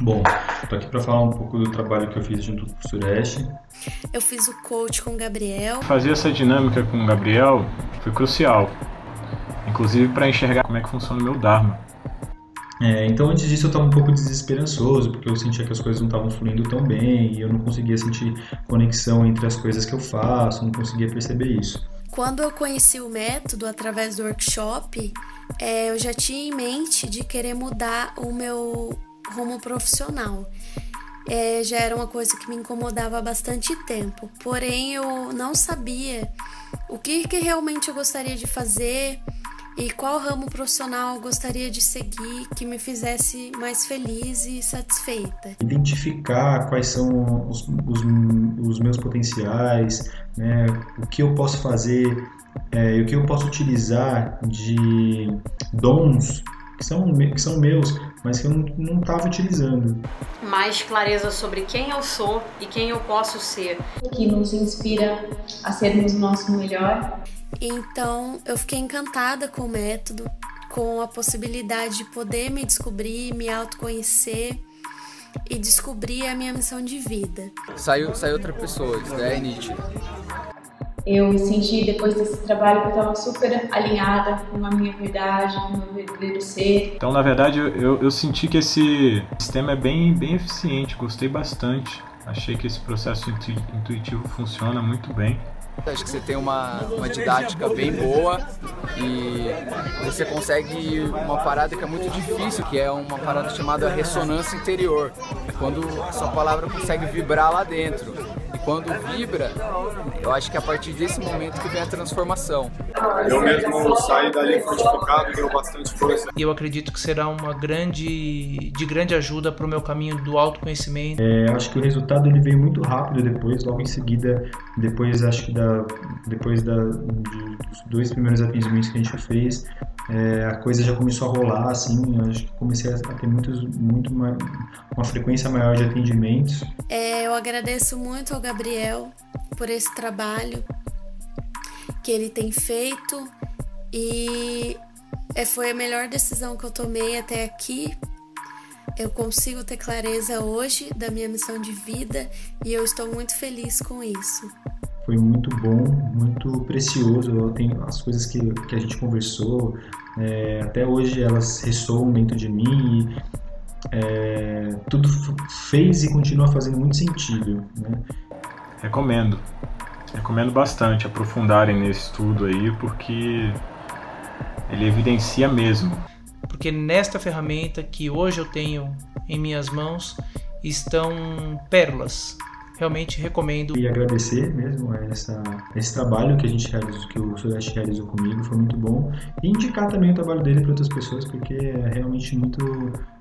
Bom, tô aqui para falar um pouco do trabalho que eu fiz junto com o Sureste. Eu fiz o coach com o Gabriel. Fazer essa dinâmica com o Gabriel foi crucial, inclusive para enxergar como é que funciona o meu Dharma. É, então antes disso eu estava um pouco desesperançoso, porque eu sentia que as coisas não estavam fluindo tão bem, e eu não conseguia sentir conexão entre as coisas que eu faço, não conseguia perceber isso. Quando eu conheci o método através do workshop, é, eu já tinha em mente de querer mudar o meu rumo profissional. É, já era uma coisa que me incomodava há bastante tempo, porém eu não sabia o que, que realmente eu gostaria de fazer e qual ramo profissional gostaria de seguir que me fizesse mais feliz e satisfeita. Identificar quais são os, os, os meus potenciais, né, o que eu posso fazer é, o que eu posso utilizar de dons que são, que são meus, mas que eu não estava utilizando. Mais clareza sobre quem eu sou e quem eu posso ser. Que nos inspira a sermos o nosso melhor. Então eu fiquei encantada com o método, com a possibilidade de poder me descobrir, me autoconhecer e descobrir a minha missão de vida. Saiu, saiu outra pessoa, isso é nítido. Eu senti depois desse trabalho que eu estava super alinhada com a minha verdade, com o meu verdadeiro ser. Então, na verdade, eu, eu senti que esse sistema é bem, bem eficiente, gostei bastante. Achei que esse processo intuitivo funciona muito bem. Acho que você tem uma, uma didática bem boa e você consegue uma parada que é muito difícil, que é uma parada chamada ressonância interior. É quando a sua palavra consegue vibrar lá dentro. Quando vibra, eu acho que é a partir desse momento que vem a transformação. Eu mesmo saí dali fortificado, ganhou bastante força. E eu acredito que será uma grande, de grande ajuda para o meu caminho do autoconhecimento. É, acho que o resultado ele veio muito rápido depois, logo em seguida, depois acho que da, depois da, de, dos dois primeiros atendimentos que a gente fez, é, a coisa já começou a rolar, assim, acho que comecei a ter muitos, muito uma frequência maior de atendimentos. É, eu agradeço muito ao Gabriel por esse trabalho que ele tem feito e é, foi a melhor decisão que eu tomei até aqui. Eu consigo ter clareza hoje da minha missão de vida e eu estou muito feliz com isso foi muito bom, muito precioso. Eu tenho as coisas que, que a gente conversou, é, até hoje elas ressoam dentro de mim e é, tudo fez e continua fazendo muito sentido. Né? Recomendo, recomendo bastante aprofundarem nesse estudo aí, porque ele evidencia mesmo. Porque nesta ferramenta que hoje eu tenho em minhas mãos estão pérolas realmente recomendo. E agradecer mesmo a essa, esse trabalho que a gente realizou, que o Sudeste realizou comigo, foi muito bom. E indicar também o trabalho dele para outras pessoas, porque é realmente muito,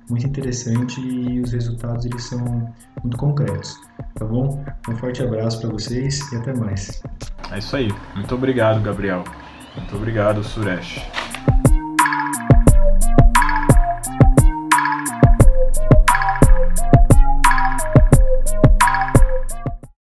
muito interessante e os resultados eles são muito concretos. Tá bom? Um forte abraço para vocês e até mais. É isso aí. Muito obrigado, Gabriel. Muito obrigado, Suresh.